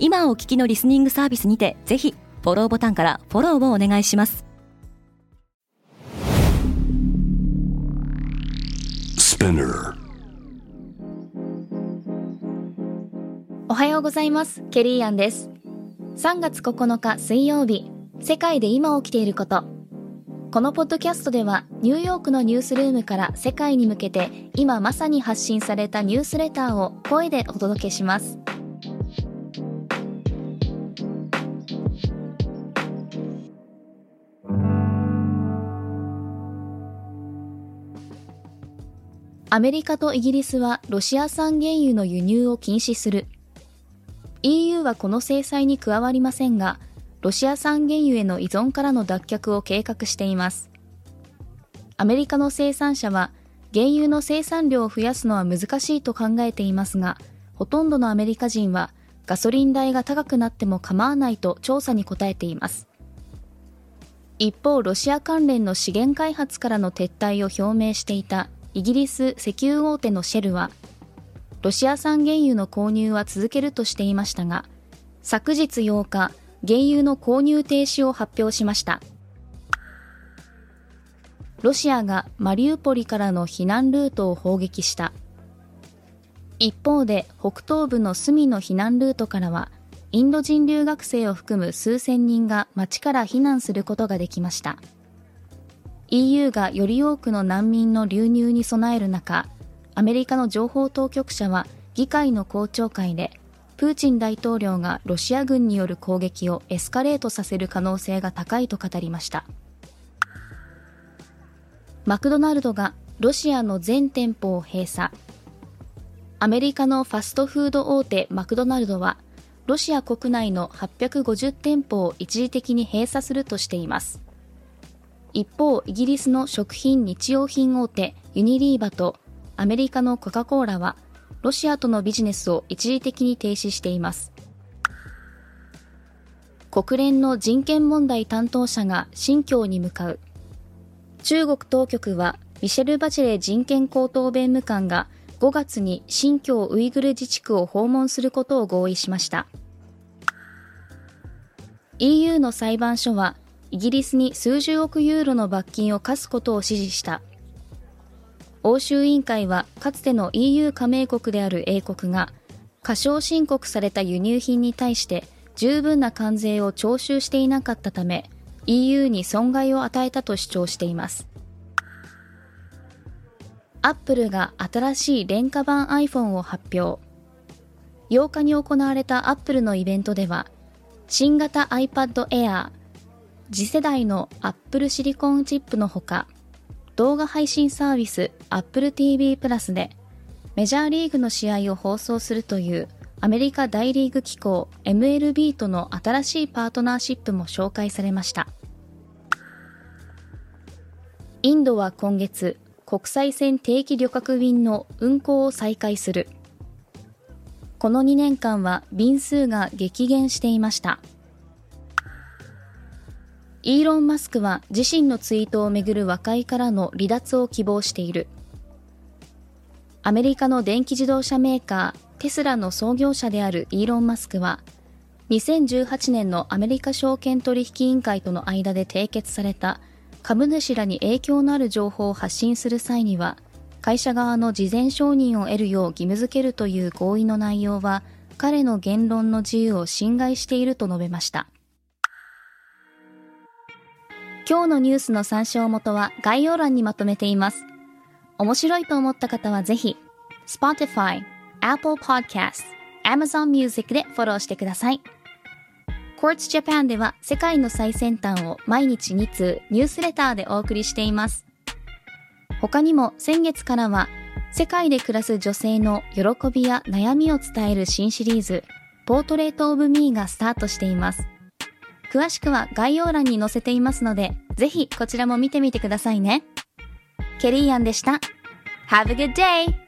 今お聞きのリスニングサービスにてぜひフォローボタンからフォローをお願いします。おはようございます。ケリーアンです。3月9日水曜日世界で今起きていること。このポッドキャストではニューヨークのニュースルームから世界に向けて今まさに発信されたニュースレターを声でお届けしますアメリカとイギリスはロシア産原油の輸入を禁止する。EU はこの制裁に加わりませんがロシア産原油への依存からの脱却を計画しています。アメリカの生産者は原油の生産量を増やすのは難しいと考えていますがほとんどのアメリカ人はガソリン代が高くなっても構わないと調査に答えています。一方ロシア関連の資源開発からの撤退を表明していたイギリス石油大手のシェルは、ロシア産原油の購入は続けるとしていましたが、昨日8日、原油の購入停止を発表しました。ロシアがマリウポリからの避難ルートを砲撃した。一方で北東部のスミの避難ルートからは、インド人留学生を含む数千人が町から避難することができました。EU がより多くの難民の流入に備える中、アメリカの情報当局者は議会の公聴会で、プーチン大統領がロシア軍による攻撃をエスカレートさせる可能性が高いと語りました。マクドナルドがロシアの全店舗を閉鎖。アメリカのファストフード大手マクドナルドは、ロシア国内の850店舗を一時的に閉鎖するとしています。一方、イギリスの食品日用品大手ユニリーバとアメリカのコカ・コーラはロシアとのビジネスを一時的に停止しています。国連の人権問題担当者が新疆に向かう。中国当局はミシェル・バチェレ人権高等弁務官が5月に新疆ウイグル自治区を訪問することを合意しました。EU の裁判所はイギリスに数十億ユーロの罰金を課すことを指示した。欧州委員会はかつての EU 加盟国である英国が過少申告された輸入品に対して十分な関税を徴収していなかったため EU に損害を与えたと主張しています。アップルが新しい廉価版 iPhone を発表。8日に行われたアップルのイベントでは新型 iPad Air 次世代の Apple シリコンチップのほか、動画配信サービス Apple TV プラスでメジャーリーグの試合を放送するというアメリカ大リーグ機構 MLB との新しいパートナーシップも紹介されました。インドは今月、国際線定期旅客便の運航を再開する。この2年間は便数が激減していました。イーロン・マスクは自身のツイートをめぐる和解からの離脱を希望している。アメリカの電気自動車メーカーテスラの創業者であるイーロン・マスクは、2018年のアメリカ証券取引委員会との間で締結された株主らに影響のある情報を発信する際には、会社側の事前承認を得るよう義務付けるという合意の内容は、彼の言論の自由を侵害していると述べました。今日のニュースの参照元は概要欄にまとめています。面白いと思った方はぜひ、Spotify、Apple Podcast、Amazon Music でフォローしてください。Quartz Japan では世界の最先端を毎日2通ニュースレターでお送りしています。他にも先月からは世界で暮らす女性の喜びや悩みを伝える新シリーズ、ポートレートオブミーがスタートしています。詳しくは概要欄に載せていますので、ぜひこちらも見てみてくださいね。ケリーアンでした。Have a good day!